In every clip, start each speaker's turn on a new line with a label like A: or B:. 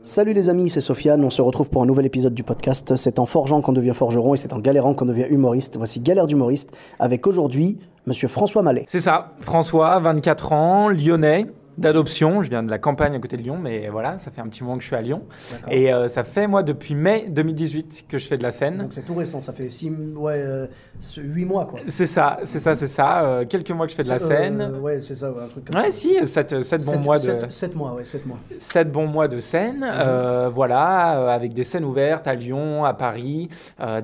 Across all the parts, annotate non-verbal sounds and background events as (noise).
A: Salut les amis, c'est Sofiane. On se retrouve pour un nouvel épisode du podcast. C'est en forgeant qu'on devient forgeron et c'est en galérant qu'on devient humoriste. Voici Galère d'humoriste avec aujourd'hui Monsieur François Mallet.
B: C'est ça, François, 24 ans, lyonnais, d'adoption. Je viens de la campagne à côté de Lyon, mais voilà, ça fait un petit moment que je suis à Lyon. Et euh, ça fait, moi, depuis mai 2018 que je fais de la scène.
A: Donc c'est tout récent, ça fait 6 ouais, euh, 8 mois quoi.
B: C'est ça, c'est ça, c'est ça. Euh, quelques mois que je fais de la scène.
A: euh, ouais, c'est ça, ouais, un truc comme
B: Ouais,
A: ça.
B: si, 7, bons
A: Sept-
B: mois de...
A: sept- sept mois, ouais, 7 mois.
B: 7 bons mois de scène, euh, voilà, avec des scènes ouvertes à Lyon, à Paris,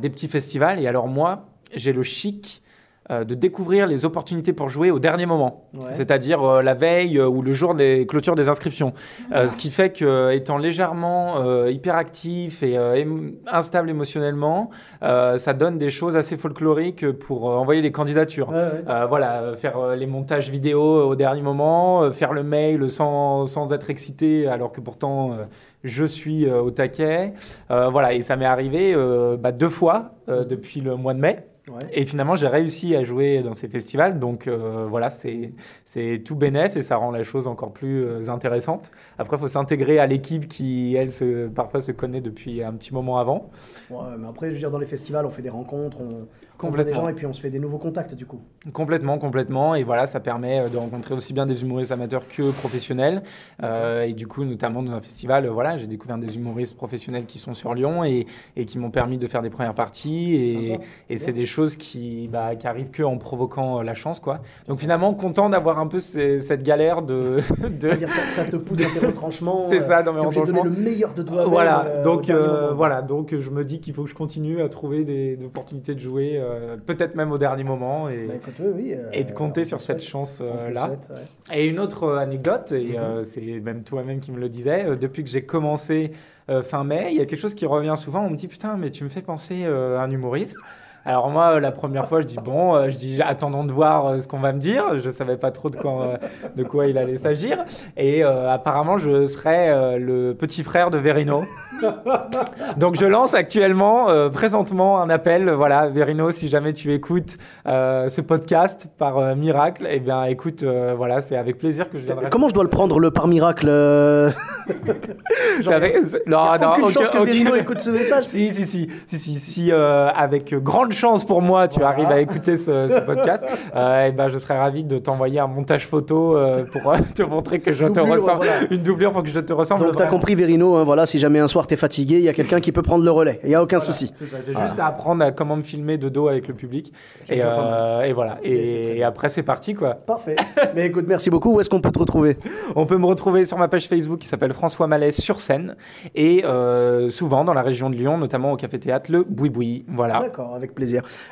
B: des petits festivals. Et alors moi, j'ai le chic euh, de découvrir les opportunités pour jouer au dernier moment,
A: Ouais.
B: c'est-à-dire euh, la veille euh, ou le jour des clôtures des inscriptions. Euh, ce qui fait que, étant légèrement euh, hyperactif et euh, émo- instable émotionnellement, euh, ça donne des choses assez folkloriques pour euh, envoyer les candidatures.
A: Ouais, ouais.
B: Euh, voilà, faire euh, les montages vidéo au dernier moment, euh, faire le mail sans, sans être excité, alors que pourtant euh, je suis euh, au taquet. Euh, voilà, et ça m'est arrivé euh, bah, deux fois euh, depuis le mois de mai.
A: Ouais.
B: Et finalement, j'ai réussi à jouer dans ces festivals. Donc euh, voilà, c'est tout bénef et ça rend la chose encore plus euh, intéressante. Après, il faut s'intégrer à l'équipe qui, elle, se, parfois se connaît depuis un petit moment avant.
A: Ouais, mais après, je veux dire, dans les festivals, on fait des rencontres, on, on voit des
B: Complètement.
A: gens et puis on se fait des nouveaux contacts du coup.
B: Complètement, complètement. Et voilà, ça permet euh, de rencontrer aussi bien des humoristes amateurs que professionnels. Euh, et du coup, notamment dans un festival, voilà, j'ai découvert des humoristes professionnels qui sont sur Lyon et, et qui m'ont permis de faire des premières parties. Et,
A: c'est
B: des choses qui, bah, qui arrivent que en provoquant euh, la chance, quoi. Donc finalement, content d'avoir un peu ces- cette galère de. (laughs) de-
A: C'est-à-dire ça, ça te pousse dans tes retranchements. (laughs)
B: C'est ça, dans mes
A: de donner
B: retranchements.
A: le meilleur de toi.
B: Voilà, donc euh, voilà, donc je me dis qu'il faut que je continue à trouver des, des opportunités de jouer, euh, peut-être même au dernier moment, et,
A: Bah, écoute, oui, oui, euh,
B: et de compter sur
A: te
B: cette chance euh, là.
A: souhaite, ouais.
B: Et une autre euh, anecdote, et
A: Mhm.
B: euh, c'est même toi-même qui me le disais, euh, depuis que j'ai commencé euh, fin mai, il y a quelque chose qui revient souvent. On me dit putain, mais tu me fais penser euh, à un humoriste. Alors moi, euh, la première fois, je dis bon, euh, je dis attendons de voir euh, ce qu'on va me dire. Je savais pas trop de quoi, de quoi il allait s'agir. Et euh, apparemment, je serais euh, le petit frère de Verino. (laughs) Donc je lance actuellement, euh, présentement, un appel. Voilà, Verino, si jamais tu écoutes euh, ce podcast par euh, miracle, eh bien écoute, euh, voilà, c'est avec plaisir que je viendrai.
A: Comment je dois le prendre le par miracle (laughs)
B: C'est avec- Non, non,
A: Aucune
B: aucun-
A: chance que
B: aucun-
A: Verino écoute ce message.
B: Si, (laughs) si, si, si, si, si euh, avec grande chance pour moi, tu arrives à écouter ce, ce podcast, (laughs) euh, eh ben, je serais ravi de t'envoyer un montage photo euh, pour euh, te montrer que je te ressemble,
A: voilà.
B: une doublure pour que je te ressemble.
A: Donc t'as
B: vraiment.
A: compris Verino, hein, voilà, si jamais un soir t'es fatigué, il y a quelqu'un qui peut prendre le relais, il y a aucun
B: Voilà,
A: souci.
B: c'est ça, J'ai juste à apprendre à comment me filmer de dos avec le public. Et, et voilà.
A: Et
B: Et, après, c'est parti, quoi.
A: Parfait. Mais écoute, merci beaucoup. Où est-ce qu'on peut te retrouver?
B: On peut me retrouver sur ma page Facebook qui s'appelle François Malais sur scène et souvent dans la région de Lyon, notamment au Café Théâtre Le Boui Boui. Voilà.
A: D'accord, avec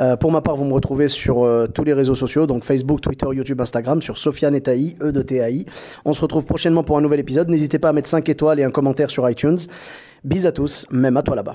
A: Euh, pour ma part, vous me retrouvez sur euh, tous les réseaux sociaux, donc Facebook, Twitter, YouTube, Instagram, sur Sofiane et Taï, E de TAI. On se retrouve prochainement pour un nouvel épisode. N'hésitez pas à mettre 5 étoiles et un commentaire sur iTunes. Bis à tous, même à toi là-bas.